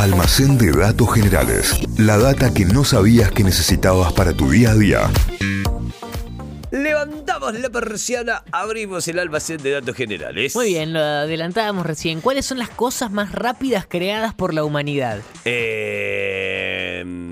Almacén de datos generales. La data que no sabías que necesitabas para tu día a día. Levantamos la persiana, abrimos el almacén de datos generales. Muy bien, lo adelantábamos recién. ¿Cuáles son las cosas más rápidas creadas por la humanidad? Eh,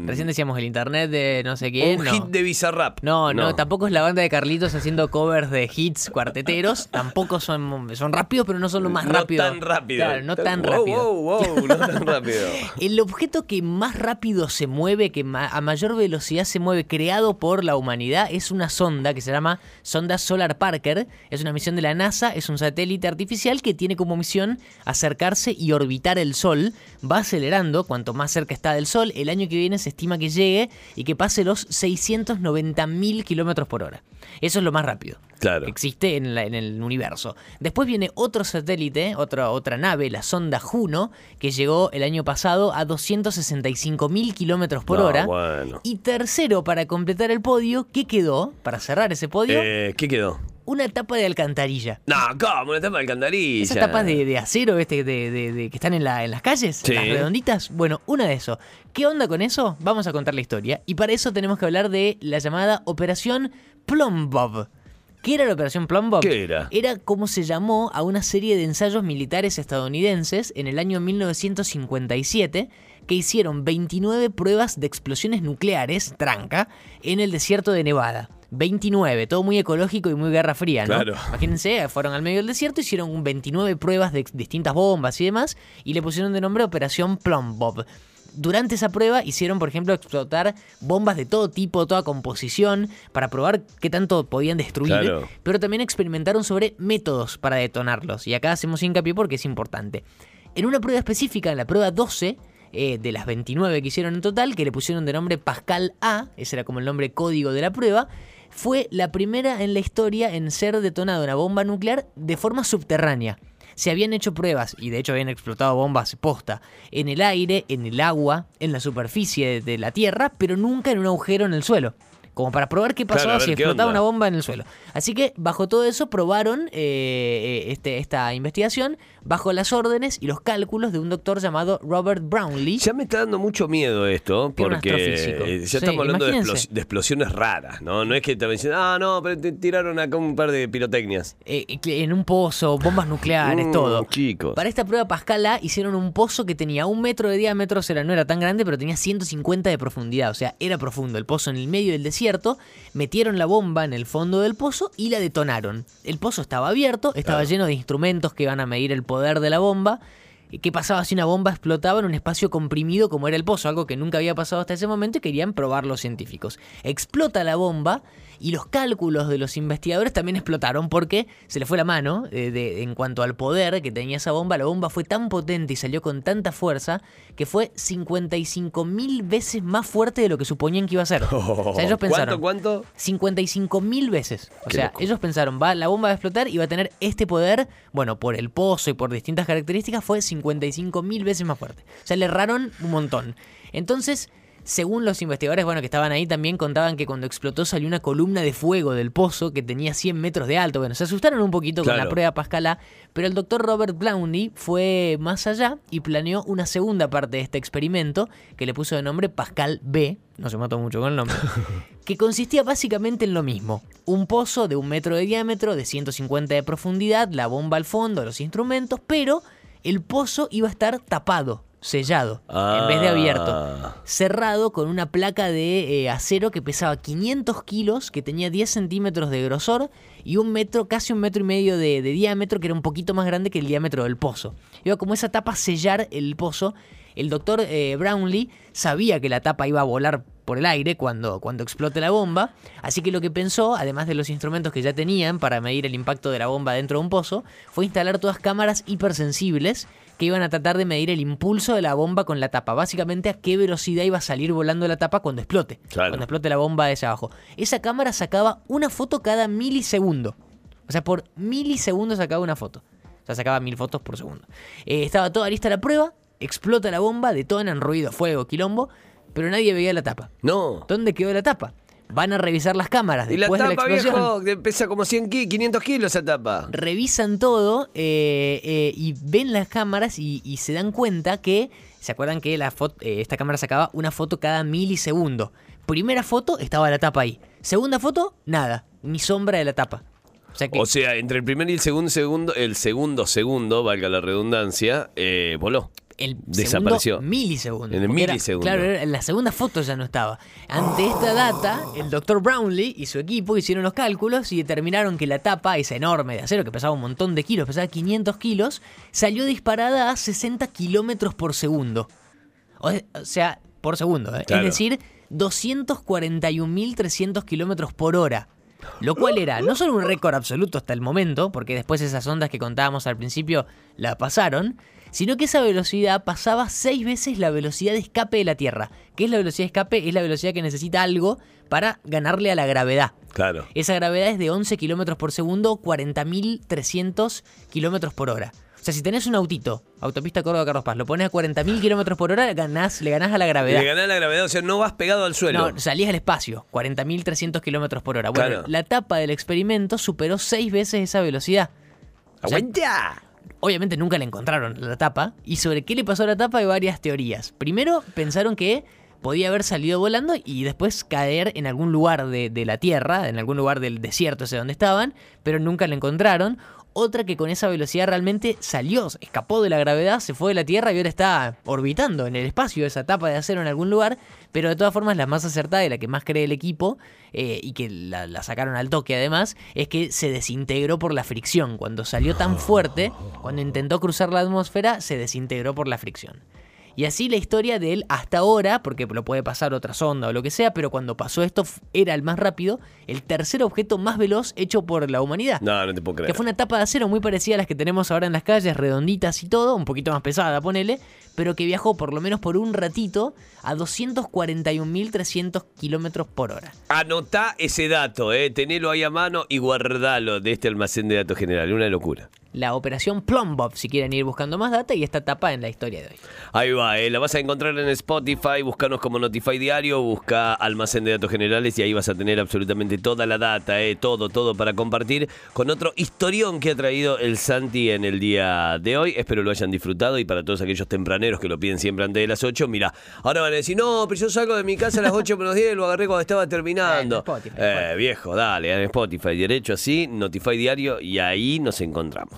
Recién decíamos el internet de no sé quién. un no. hit de Bizarrap. No, no, tampoco es la banda de Carlitos haciendo covers de hits cuarteteros. tampoco son, son rápidos, pero no son lo más no rápido. tan rápido. Claro, no tan Wow, rápido. Wow, wow, no tan rápido. El objeto que más rápido se mueve, que ma- a mayor velocidad se mueve, creado por la humanidad, es una sonda que se llama Sonda Solar Parker. Es una misión de la NASA, es un satélite artificial que tiene como misión acercarse y orbitar el Sol. Va acelerando cuanto más cerca está del Sol. El año que viene se estima que llegue y que pase los 690.000 kilómetros por hora. Eso es lo más rápido Claro. que existe en, la- en el universo. Después viene otro satélite, otra, otra nave, la sonda Juno, que llegó el año pasado a 265 mil kilómetros por No, hora. bueno. Y tercero, para completar el podio, ¿qué quedó? Para cerrar ese podio, Eh, ¿Qué quedó? Una tapa de alcantarilla. No, ¿cómo? Una tapa de alcantarilla. Esas tapas de, de acero este, de, de- de- que están en, la- en las calles, Sí. las redonditas. Bueno, una de eso. ¿Qué onda con eso? Vamos a contar la historia. Y para eso tenemos que hablar de la llamada Operación Plum Bob. ¿Qué era la Operación Plum Bob? ¿Qué era? Era como se llamó a una serie de ensayos militares estadounidenses en el año 1957 que hicieron 29 pruebas de explosiones nucleares, tranca, en el desierto de Nevada. 29, todo muy ecológico y muy guerra fría, ¿no? Claro. Imagínense, fueron al medio del desierto, hicieron un 29 pruebas de distintas bombas y demás, y le pusieron de nombre Operación Plum Bob. Durante esa prueba hicieron, por ejemplo, explotar bombas de todo tipo, toda composición, para probar qué tanto podían destruir, Claro. pero también experimentaron sobre métodos para detonarlos, y acá hacemos hincapié porque es importante. En una prueba específica, en la prueba 12, eh, de las 29 que hicieron en total, que le pusieron de nombre Pascal A, ese era como el nombre código de la prueba, fue la primera en la historia en ser detonada una bomba nuclear de forma subterránea. Se habían hecho pruebas, y de hecho habían explotado bombas posta, en el aire, en el agua, en la superficie de, la Tierra, pero nunca en un agujero en el suelo. Como para probar qué pasaba Claro, si explotaba onda. una bomba en el suelo. Así que bajo todo eso probaron eh, este, esta investigación bajo las órdenes y los cálculos de un doctor llamado Robert Brownlee. Ya me está dando mucho miedo esto, porque eh, ya Sí, estamos hablando de, imagínense. explos- de explosiones raras, ¿no? No es que te dicen, ah, no, pero te tiraron acá un par de pirotecnias. eh, en un pozo, bombas nucleares, Mm, todo. chicos. Para esta prueba Pascal A hicieron un pozo que tenía un metro de diámetro, o sea, no era tan grande, pero tenía 150 de profundidad, o sea, era profundo. El pozo en el medio del desierto, metieron la bomba en el fondo del pozo y la detonaron. El pozo estaba abierto, estaba Claro. lleno de instrumentos que iban a medir el poder de la bomba. ¿Qué pasaba si una bomba explotaba en un espacio comprimido como era el pozo? Algo que nunca había pasado hasta ese momento y querían probar los científicos. Explota la bomba y los cálculos de los investigadores también explotaron porque se le fue la mano eh, de- en cuanto al poder que tenía esa bomba. La bomba fue tan potente y salió con tanta fuerza que fue 55 mil veces más fuerte de lo que suponían que iba a ser. O sea, ellos pensaron... ¿Cuánto, cuánto? 55 mil veces. O Qué sea, loco. ellos pensaron, va, la bomba va a explotar y va a tener este poder, bueno, por el pozo y por distintas características, fue 55 mil veces más fuerte. O sea, le erraron un montón. Entonces, según los investigadores, bueno, que estaban ahí, también contaban que cuando explotó salió una columna de fuego del pozo que tenía 100 metros de alto. Bueno, se asustaron un poquito con la prueba Pascal A, pero el doctor Robert Brownlee fue más allá y planeó una segunda parte de este experimento que le puso de nombre Pascal B, no se mató mucho con el nombre, que consistía básicamente en lo mismo. Un pozo de un metro de diámetro, de 150 de profundidad, la bomba al fondo, los instrumentos, pero el pozo iba a estar tapado, sellado, en vez de abierto Ah. cerrado con una placa de eh, acero que pesaba 500 kilos, que tenía 10 centímetros de grosor y un metro, casi un metro y medio de, de diámetro, que era un poquito más grande que el diámetro del pozo. Iba como esa tapa a sellar el pozo. El doctor eh, Brownlee sabía que la tapa iba a volar por el aire cuando, cuando explote la bomba, así que lo que pensó, además de los instrumentos que ya tenían para medir el impacto de la bomba dentro de un pozo, fue instalar todas cámaras hipersensibles que iban a tratar de medir el impulso de la bomba con la tapa. Básicamente a qué velocidad iba a salir volando la tapa cuando explote. Claro. Cuando explote la bomba de abajo. Esa cámara sacaba una foto cada milisegundo. O sea, por milisegundos sacaba una foto. O sea, sacaba mil fotos por segundo. Eh, estaba toda lista la prueba, explota la bomba, detonan ruido, fuego, quilombo, pero nadie veía la tapa. No. ¿Dónde quedó la tapa? van a revisar las cámaras Y la después de la tapa, explosión. viejo, pesa como 100 ki- 500 kilos esa tapa. revisan todo eh, eh, y ven las cámaras y, y se dan cuenta que, ¿se acuerdan que la foto, eh, esta cámara sacaba una foto cada milisegundo? Primera foto estaba la tapa ahí. Segunda foto, nada, ni sombra de la tapa. O sea que O sea, entre el primer y el segundo segundo, el segundo segundo, valga la redundancia, voló. El desapareció. segundo milisegundo. En el era- milisegundo. claro, en la segunda foto ya no estaba. Ante esta data, el doctor Brownlee y su equipo hicieron los cálculos y determinaron que la tapa, esa enorme de acero que pesaba un montón de kilos, pesaba 500 kilos, salió disparada a 60 kilómetros por segundo. O o sea, por segundo, ¿eh? Claro. es decir, 241.300 kilómetros por hora. Lo cual era no solo un récord absoluto hasta el momento, porque después esas ondas que contábamos al principio la pasaron, sino que esa velocidad pasaba seis veces la velocidad de escape de la Tierra. ¿Qué es la velocidad de escape? Es la velocidad que necesita algo para ganarle a la gravedad. Claro. Esa gravedad es de 11 kilómetros por segundo, 40.300 kilómetros por hora. O sea, si tenés un autito, autopista Córdoba Carlos Paz, lo pones a 40.000 kilómetros por hora, ganás, le ganás a la gravedad. Le ganás la gravedad, o sea, no vas pegado al suelo. No, salís al espacio, 40.300 kilómetros por hora. Bueno, Claro. la tapa del experimento superó seis veces esa velocidad. O sea, ¡Aguanta! Obviamente nunca la encontraron la tapa. Y sobre qué le pasó a la tapa hay varias teorías. Primero, pensaron que podía haber salido volando y después caer en algún lugar de, de la Tierra, en algún lugar del desierto ese donde estaban, pero nunca la encontraron. Otra que con esa velocidad realmente salió, escapó de la gravedad, se fue de la Tierra y ahora está orbitando en el espacio esa tapa de acero en algún lugar, pero de todas formas la más acertada y la que más cree el equipo, eh, y que la, la sacaron al toque además, es que se desintegró por la fricción. Cuando salió tan fuerte, cuando intentó cruzar la atmósfera, se desintegró por la fricción. Y así la historia de él hasta ahora, porque lo puede pasar otra sonda o lo que sea, pero cuando pasó esto era el más rápido, el tercer objeto más veloz hecho por la humanidad. No, no te puedo creer. Que fue una tapa de acero muy parecida a las que tenemos ahora en las calles, redonditas y todo, un poquito más pesada, ponele, pero que viajó por lo menos por un ratito a 241.300 kilómetros por hora. Anotá ese dato, eh. tenelo ahí a mano y guardalo de este almacén de datos general. Una locura. La operación Plumbob, si quieren ir buscando más data, y esta tapa en la historia de hoy. Ahí va, eh. la vas a encontrar en Spotify, buscanos como Notify Diario, busca almacén de datos generales y ahí vas a tener absolutamente toda la data, eh. todo, todo para compartir con otro historión que ha traído el Santi en el día de hoy. Espero lo hayan disfrutado y para todos aquellos tempraneros que lo piden siempre antes de las 8, mira, ahora van a decir, no, pero yo salgo de mi casa a las 8 menos 10 lo agarré cuando estaba terminando. Eh, en Spotify, Spotify. viejo, dale, en Spotify, derecho así, Notify Diario y ahí nos encontramos.